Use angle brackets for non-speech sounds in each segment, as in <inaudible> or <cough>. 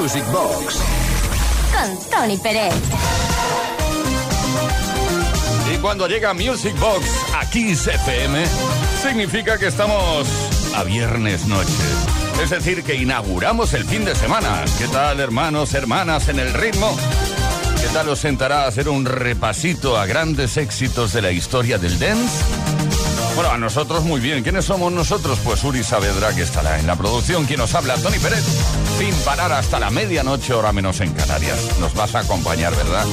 Music Box. Con Tony Pérez. Y cuando llega Music Box aquí CFM, significa que estamos a viernes noche. Es decir, que inauguramos el fin de semana. ¿Qué tal, hermanos, hermanas, en el ritmo? ¿Qué tal os sentará a hacer un repasito a grandes éxitos de la historia del dance? Bueno, a nosotros muy bien. ¿Quiénes somos nosotros? Pues Uri Saavedra, que estará en la producción. Quien nos habla, Tony Pérez. Sin parar hasta la medianoche, hora menos en Canarias. Nos vas a acompañar, ¿verdad?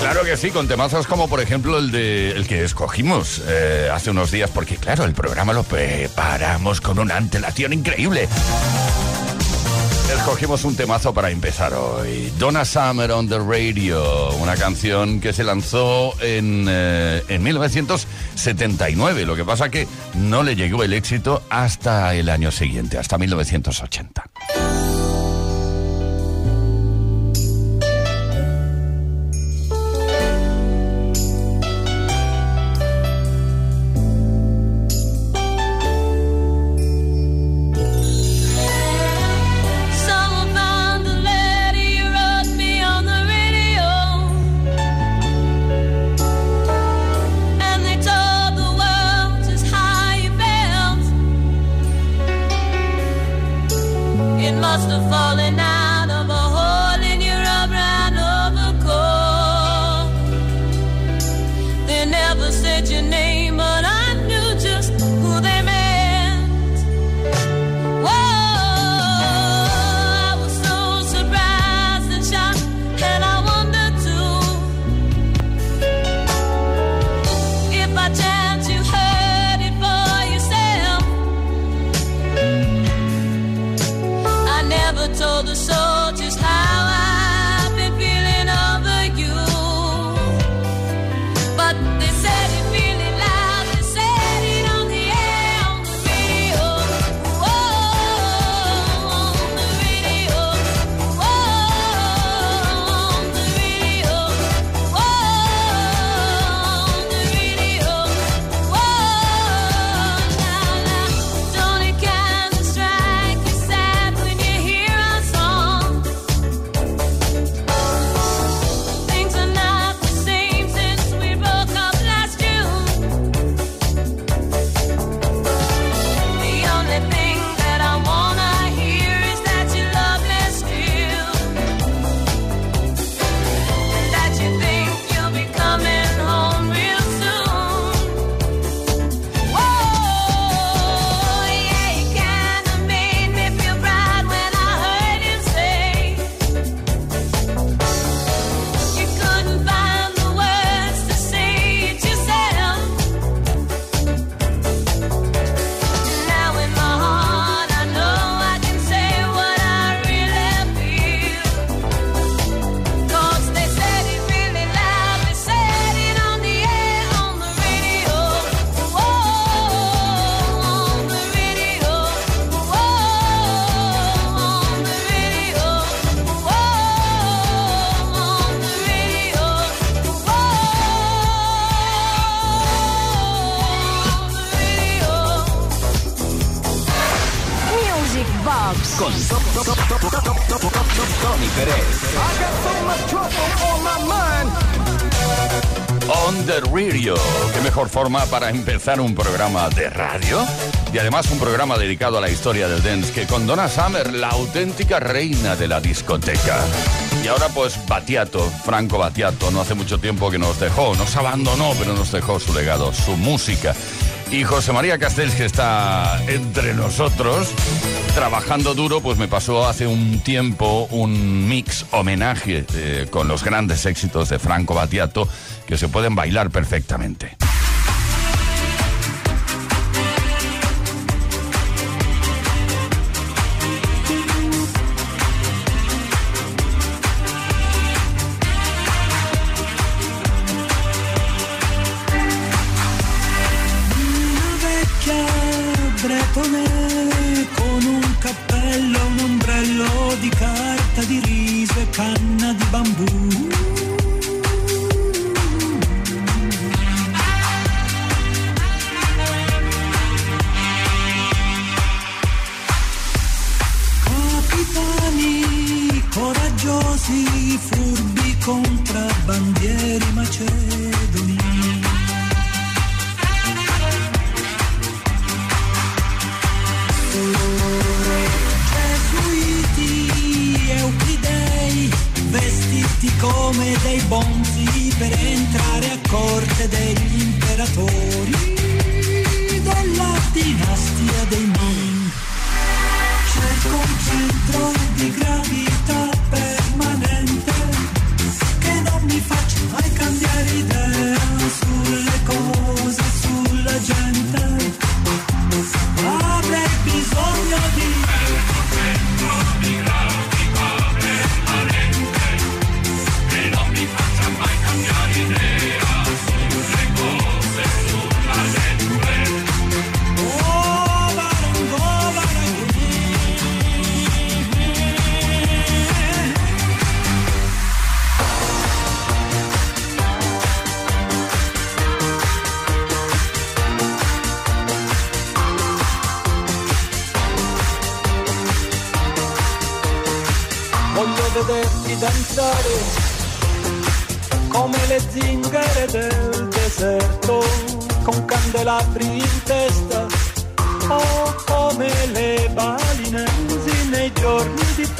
Claro que sí, con temazos como por ejemplo el de el que escogimos eh, hace unos días, porque claro, el programa lo preparamos con una antelación increíble. Escogimos un temazo para empezar hoy. Donna Summer on the Radio, una canción que se lanzó en, eh, en 1979. Lo que pasa que no le llegó el éxito hasta el año siguiente, hasta 1980. Said your name, mejor forma para empezar un programa de radio y además un programa dedicado a la historia del dance que con Donna Summer, la auténtica reina de la discoteca. Y ahora pues Batiato, Franco Batiato, no hace mucho tiempo que nos dejó, nos abandonó, pero nos dejó su legado, su música. Y José María Castells, que está entre nosotros, trabajando duro, pues me pasó hace un tiempo un mix homenaje eh, con los grandes éxitos de Franco Battiato que se pueden bailar perfectamente.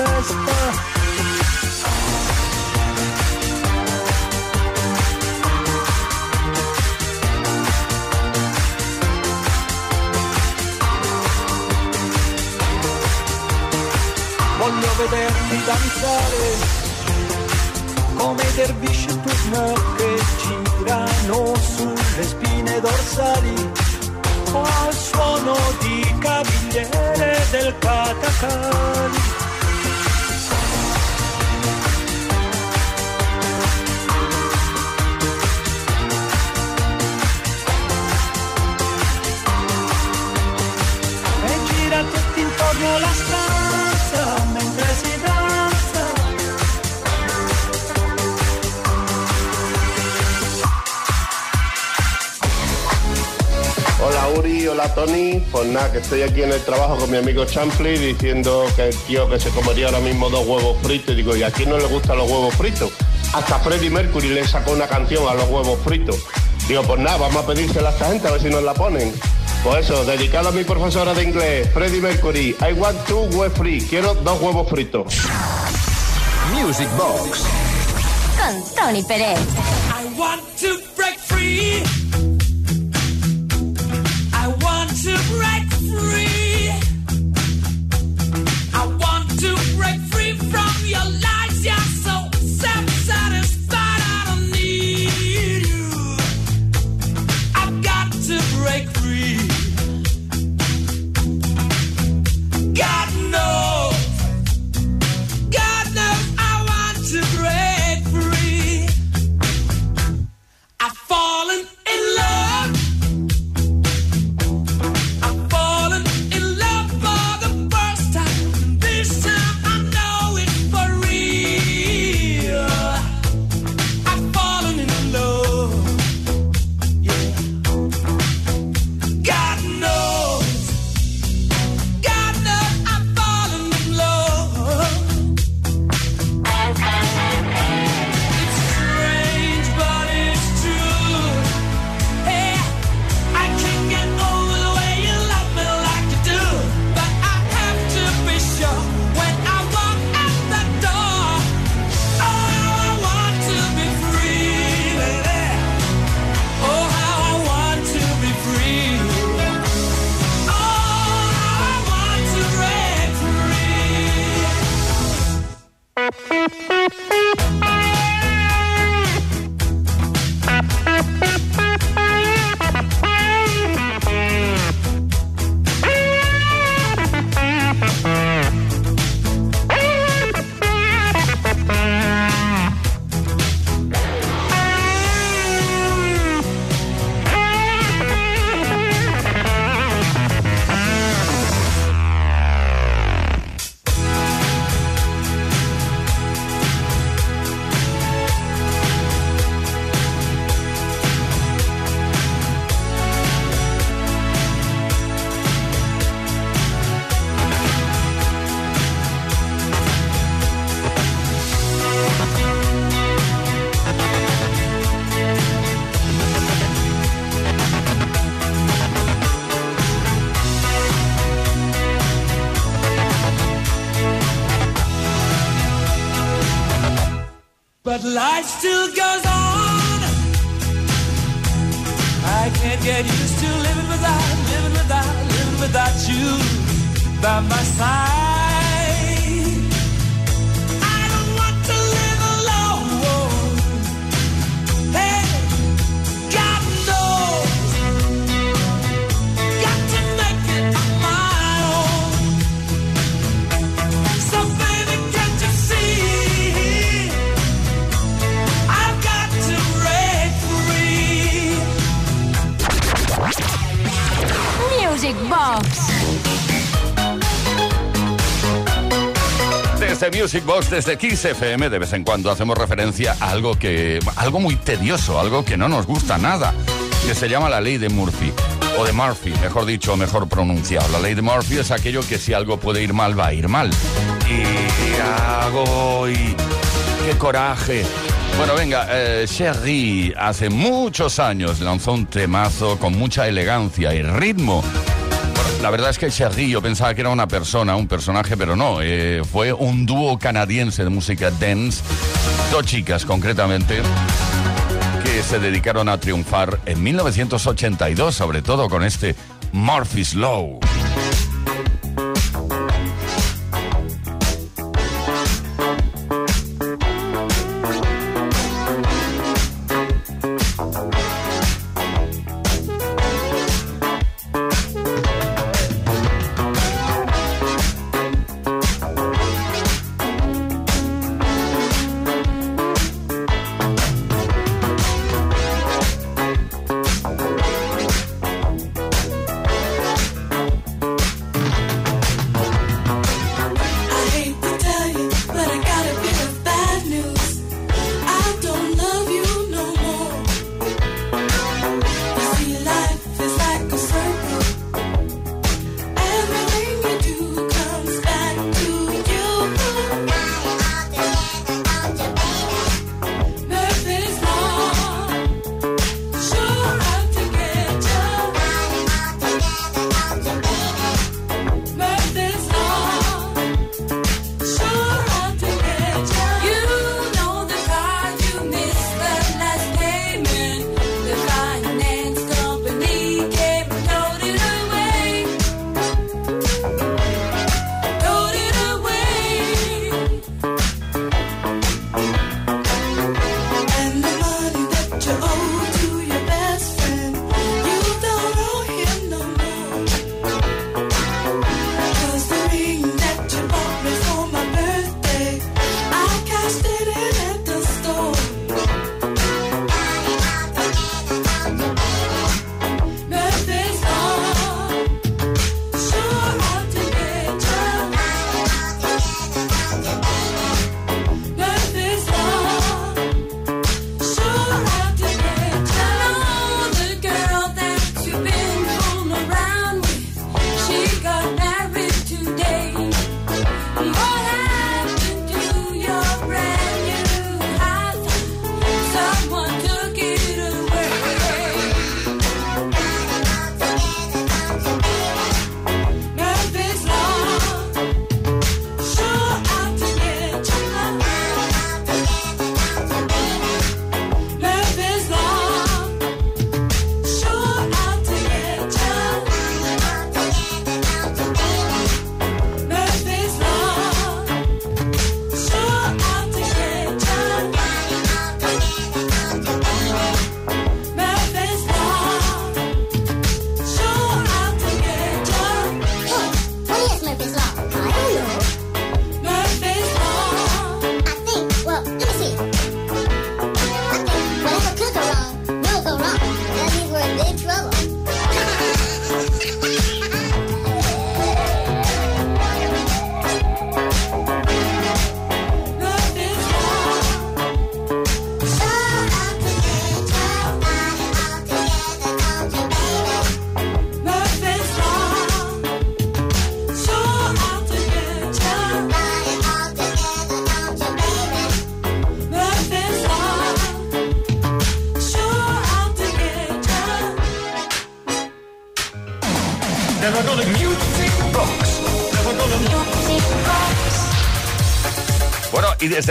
Festa. Voglio vederti danzare come i dervish turno che girano sulle spine dorsali al suono di cavigliere del catacali. Hola Tony. Pues nada, que estoy aquí en el trabajo con mi amigo Champli diciendo que el tío que se comería ahora mismo dos huevos fritos. Y digo, ¿y a quién no le gustan los huevos fritos? Hasta Freddie Mercury le sacó una canción a los huevos fritos. Digo, pues nada, vamos a pedírsela a esta gente a ver si nos la ponen. Pues eso, dedicado a mi profesora de inglés, Freddie Mercury. I want two huevos free. Quiero dos huevos fritos. Music Box. Con Tony Pérez. I want to passar. Desde Kiss FM, de vez en cuando hacemos referencia a algo que. algo muy tedioso, algo que no nos gusta nada, que se llama la ley de Murphy. O de Murphy, mejor dicho, mejor pronunciado. La ley de Murphy es aquello que si algo puede ir mal, va a ir mal. Y hago y. ¡Qué coraje! Bueno, venga, eh, Sherry hace muchos años lanzó un temazo con mucha elegancia y ritmo. La verdad es que Sherry yo pensaba que era una persona, un personaje, pero no. eh, fue un dúo canadiense de música dance, dos chicas concretamente, que se dedicaron a triunfar en 1982, sobre todo con este Murphy's Law.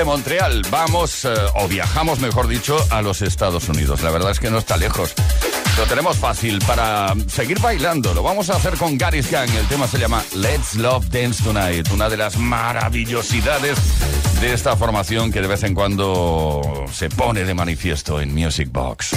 Montreal vamos, eh, o viajamos, mejor dicho, a los Estados Unidos. La verdad es que no está lejos. Lo tenemos fácil para seguir bailando. Lo vamos a hacer con Gary's Gang. El tema se llama Let's Love Dance Tonight. Una de las maravillosidades de esta formación que de vez en cuando se pone de manifiesto en Music Box.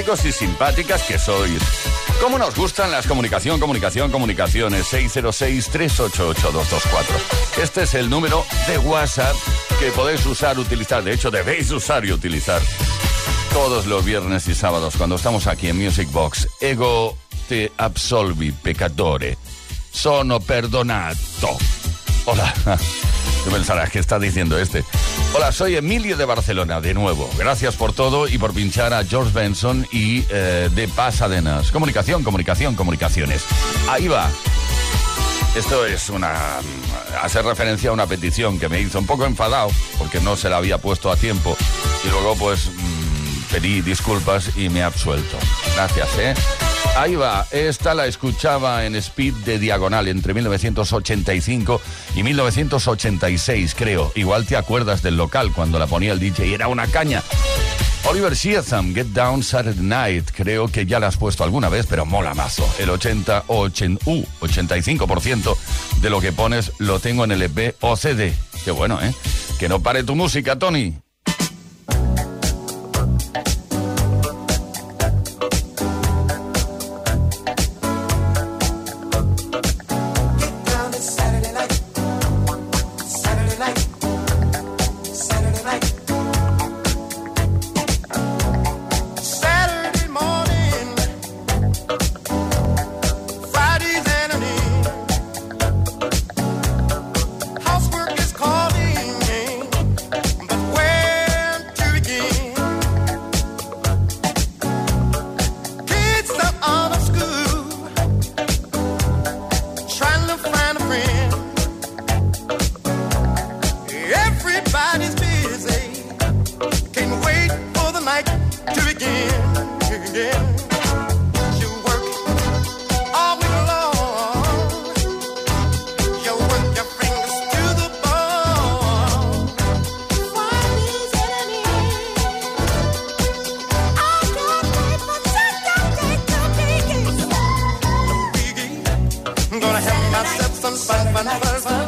Y simpáticas que sois. ¿Cómo nos gustan las comunicación, comunicación, comunicaciones? 606-388-224. Este es el número de WhatsApp que podéis usar, utilizar. De hecho, debéis usar y utilizar todos los viernes y sábados cuando estamos aquí en Music Box. Ego te absolvi, peccatore. Sono perdonato. Hola. <laughs> Que está diciendo este. Hola, soy Emilio de Barcelona, de nuevo. Gracias por todo y por pinchar a George Benson y eh, de Pasadenas. Comunicación, comunicación, comunicaciones. Ahí va. Esto es una. hace referencia a una petición que me hizo un poco enfadado porque no se la había puesto a tiempo y luego, pues, mm, pedí disculpas y me he absuelto. Gracias, ¿eh? Ahí va, esta la escuchaba en Speed de Diagonal entre 1985 y 1986, creo. Igual te acuerdas del local cuando la ponía el DJ y era una caña. Oliver Sheatham, Get Down Saturday Night. Creo que ya la has puesto alguna vez, pero mola mazo. El 80 o 80, uh, 85% de lo que pones lo tengo en el EP o CD. Qué bueno, ¿eh? Que no pare tu música, Tony. Fun,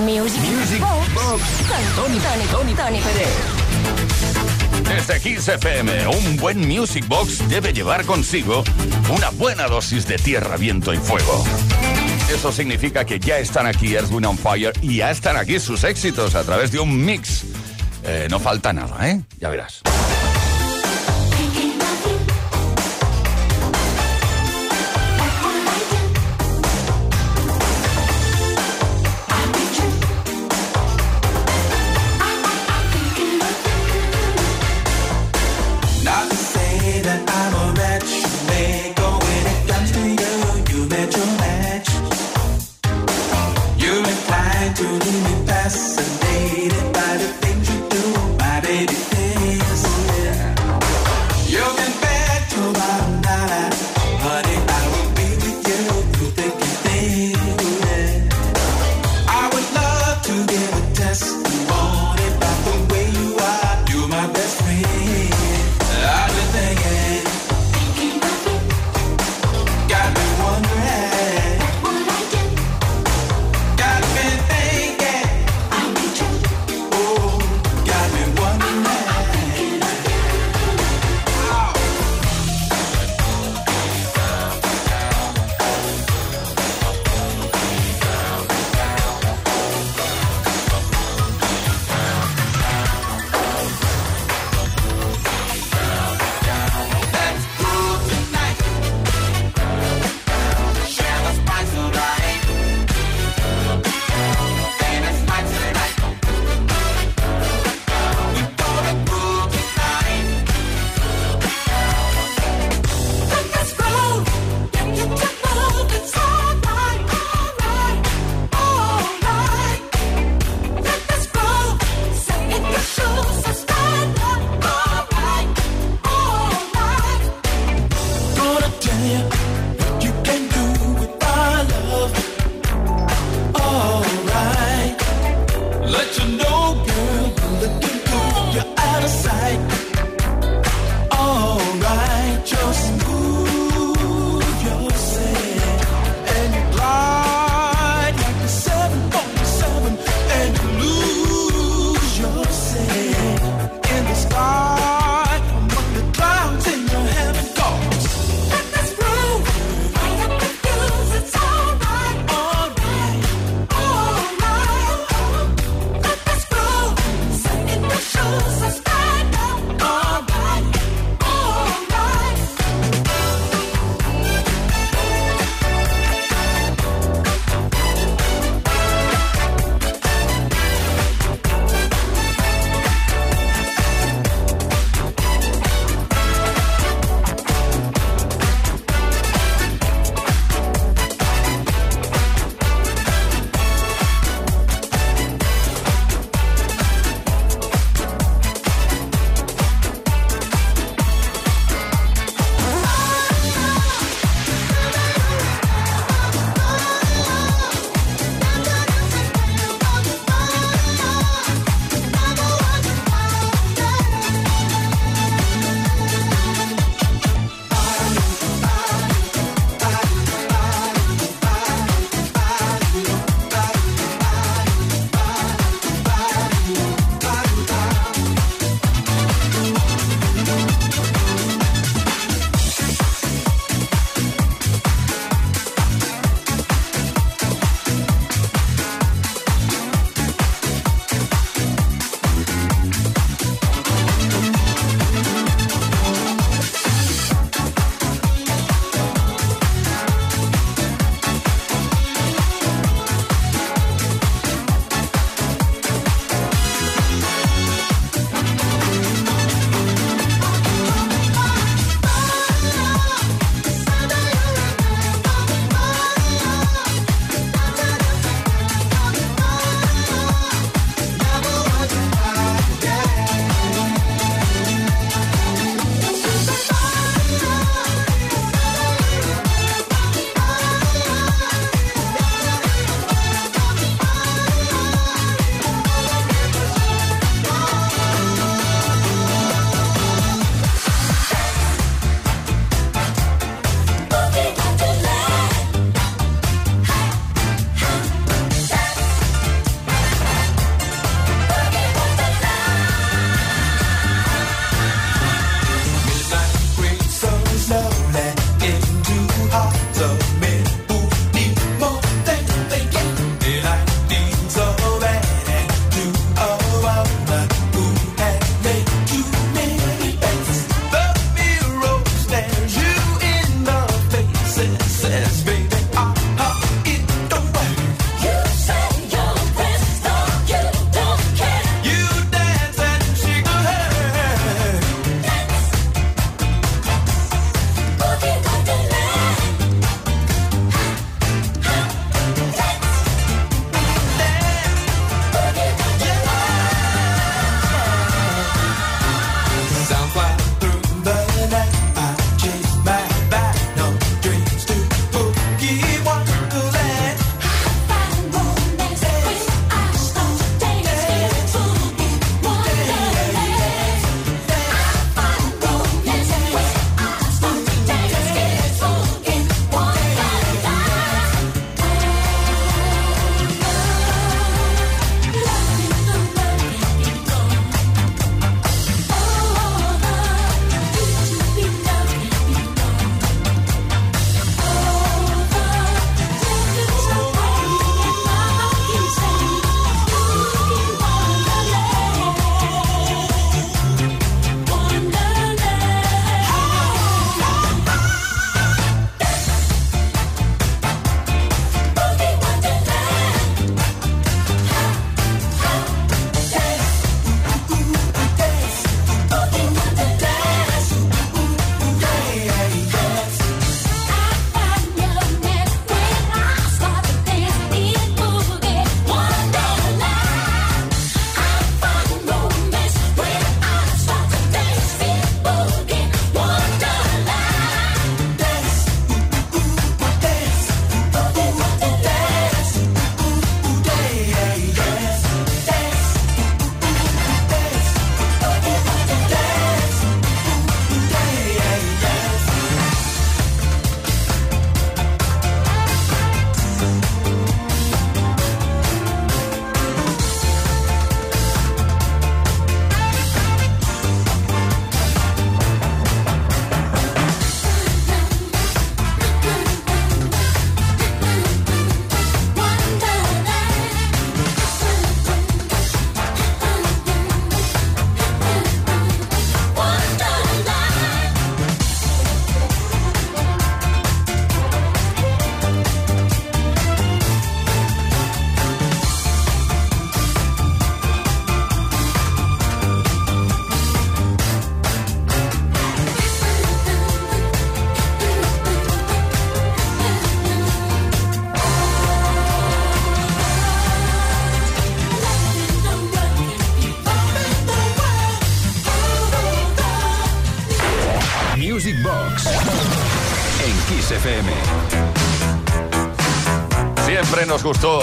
Music, Music Box Box. con Tony, Tony, Tony, Tony Pérez. Desde FM, un buen Music Box debe llevar consigo una buena dosis de tierra, viento y fuego. Eso significa que ya están aquí Earth, Wind and Fire y ya están aquí sus éxitos a través de un mix. Eh, no falta nada, ¿eh? Ya verás. Inclined to leave me fascinated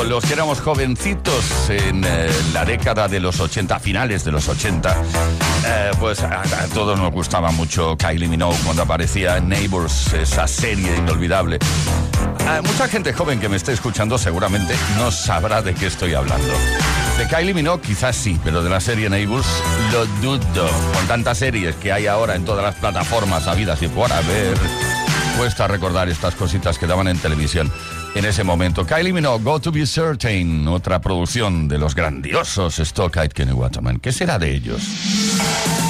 los que éramos jovencitos en eh, la década de los 80, finales de los 80, eh, pues a, a todos nos gustaba mucho Kylie Minogue cuando aparecía en Neighbors, esa serie inolvidable. Eh, mucha gente joven que me esté escuchando seguramente no sabrá de qué estoy hablando. De Kylie Minogue quizás sí, pero de la serie Neighbors lo dudo. Con tantas series que hay ahora en todas las plataformas habidas y por haber, cuesta recordar estas cositas que daban en televisión en ese momento. Kylie Minogue, Go to Be Certain, otra producción de los grandiosos Stockite Kenny Waterman. ¿Qué será de ellos?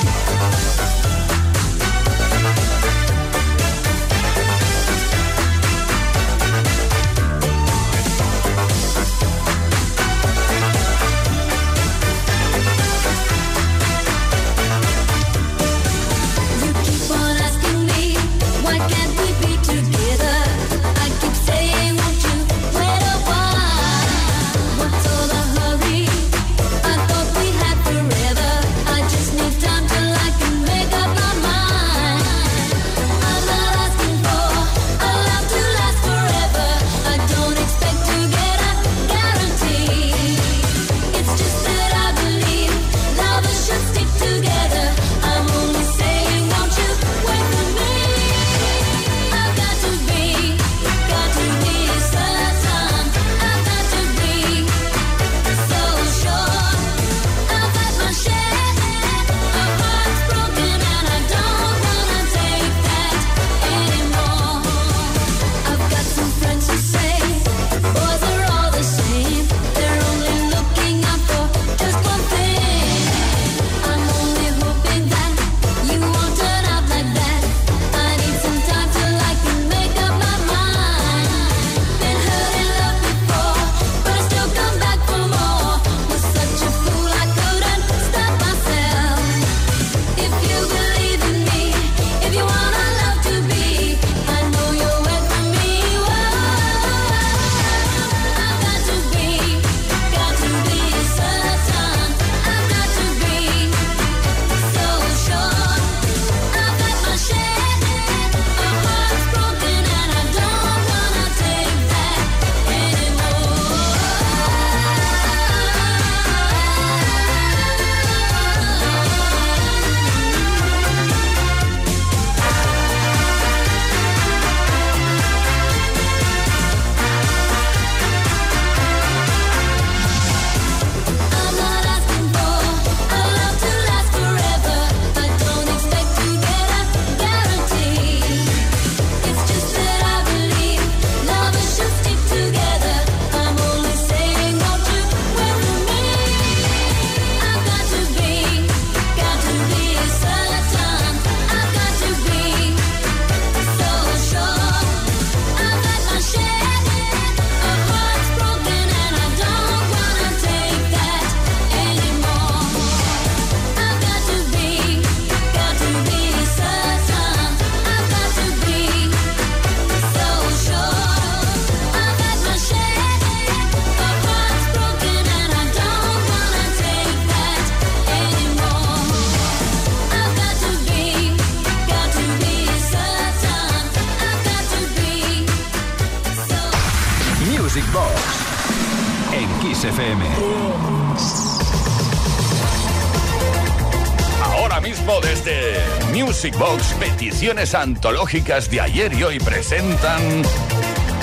Antológicas de ayer y hoy presentan,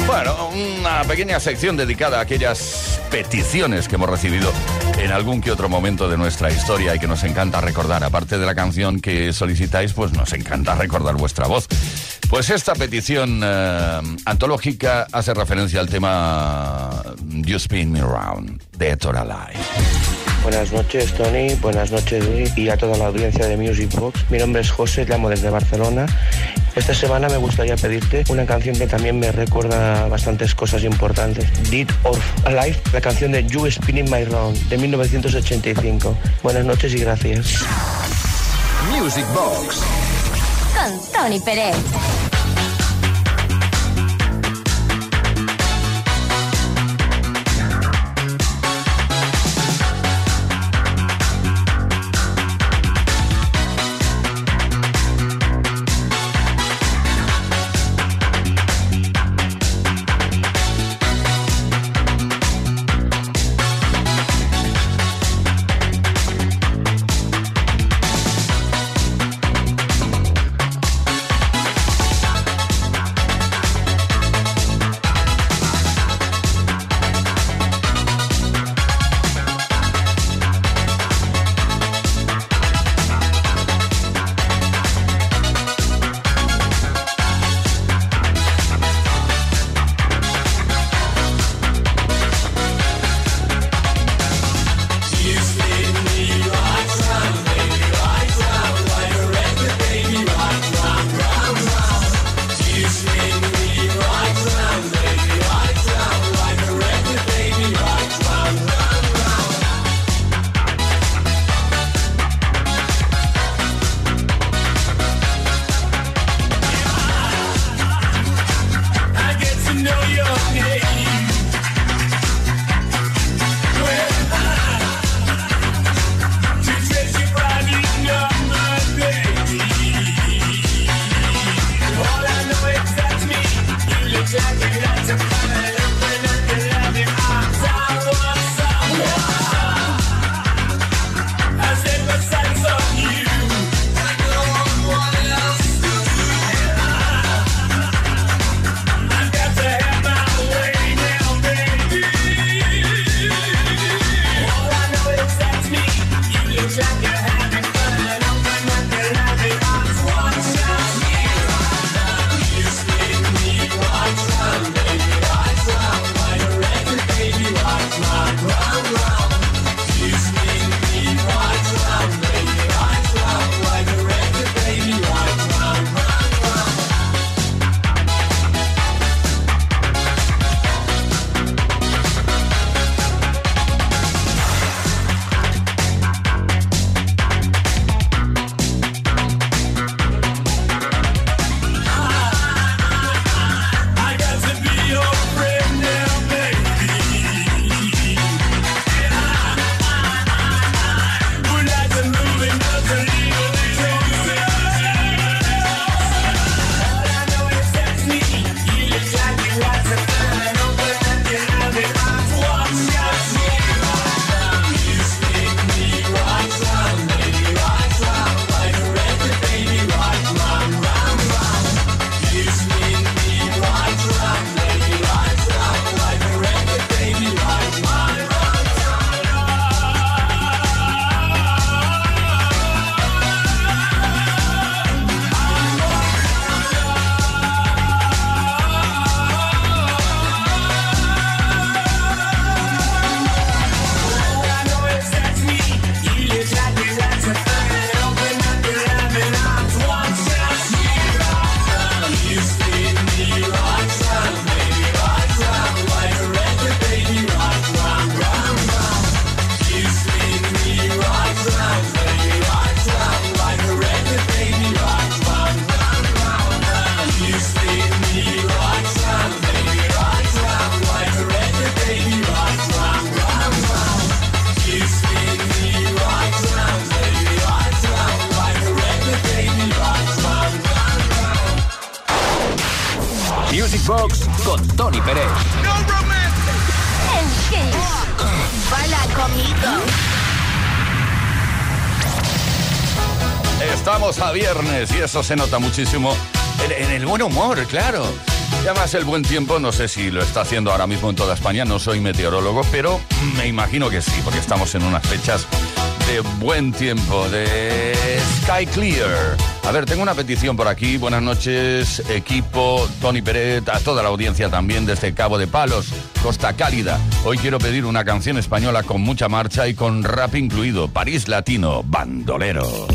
bueno, una pequeña sección dedicada a aquellas peticiones que hemos recibido en algún que otro momento de nuestra historia y que nos encanta recordar. Aparte de la canción que solicitáis, pues nos encanta recordar vuestra voz. Pues esta petición eh, antológica hace referencia al tema You Spin Me Round de Toralai. Buenas noches, Tony. Buenas noches, Luis, y a toda la audiencia de Music Box. Mi nombre es José, llamo desde Barcelona. Esta semana me gustaría pedirte una canción que también me recuerda bastantes cosas importantes. Dead or Alive, la canción de You Spinning My Round, de 1985. Buenas noches y gracias. Music Box Con Tony Pérez. eso se nota muchísimo en, el buen humor, claro. Y además el buen tiempo, no sé si lo está haciendo ahora mismo en toda España, no soy meteorólogo, pero me imagino que sí, porque estamos en unas fechas de buen tiempo, de Sky Clear. A ver, tengo una petición por aquí. Buenas noches, equipo, Tony Peret, a toda la audiencia también desde Cabo de Palos, Costa Cálida. Hoy quiero pedir una canción española con mucha marcha y con rap incluido. París Latino, bandolero.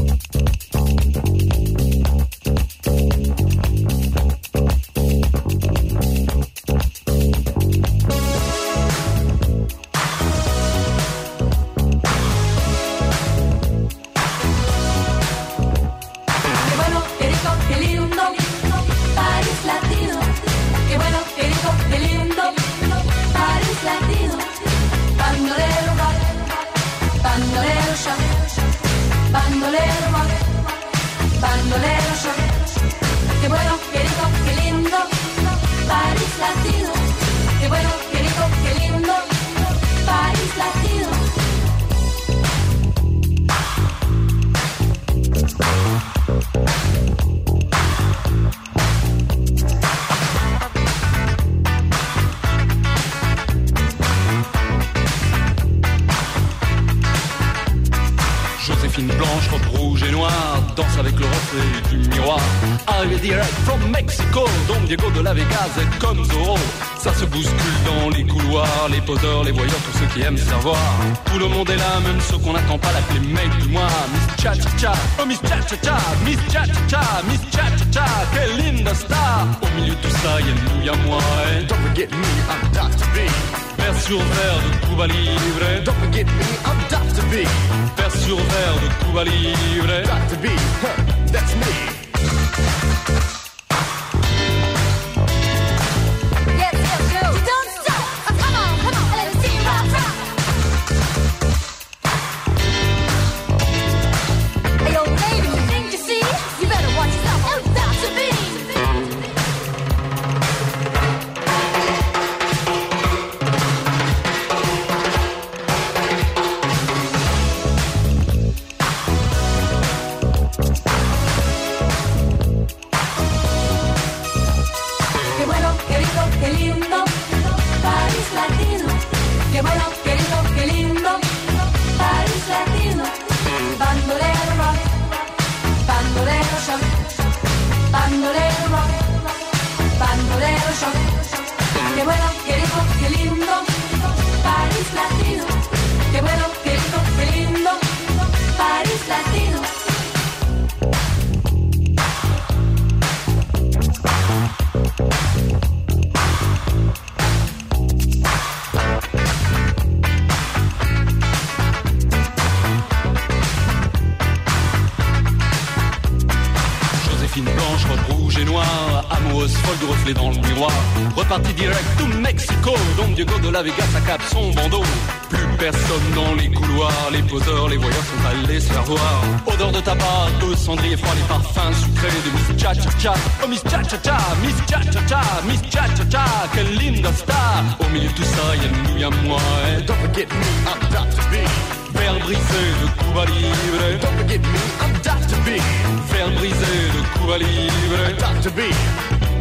Jupiter and Dr. B.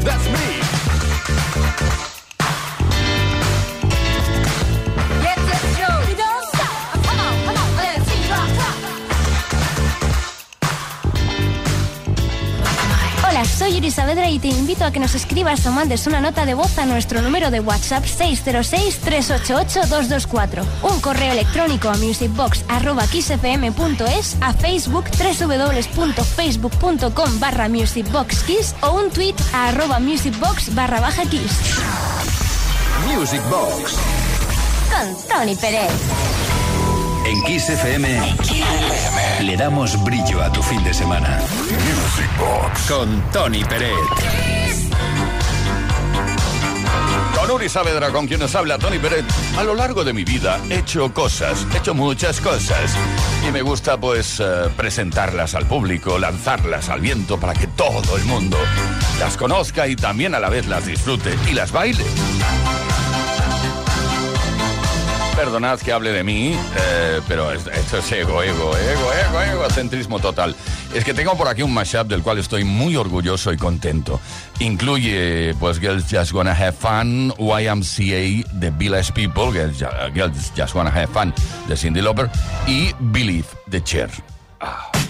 That's me. Soy Yuri Saavedra y te invito a que nos escribas o mandes una nota de voz a nuestro número de WhatsApp 606-388-224. Un correo electrónico a musicbox.xfm.es, a Facebook www.facebook.com barra musicboxkiss o un tweet a arroba musicbox barra baja kiss. Music Con Tony Pérez. En Kiss FM le damos brillo a tu fin de semana. Music Box con Tony Pérez. Con Uri Saavedra, con quien nos habla Tony Pérez, a lo largo de mi vida he hecho cosas, he hecho muchas cosas. Y me gusta pues eh, presentarlas al público, lanzarlas al viento para que todo el mundo las conozca y también a la vez las disfrute y las baile. Perdonad que hable de mí, eh, pero es- esto es ego, ego, ego, ego, egocentrismo total. Es que tengo por aquí un mashup del cual estoy muy orgulloso y contento. Incluye, pues, Girls Just Wanna Have Fun, YMCA de Village People, Girls Ju- Girls Just Wanna Have Fun de Cindy Lauper, y Believe de Cher. Young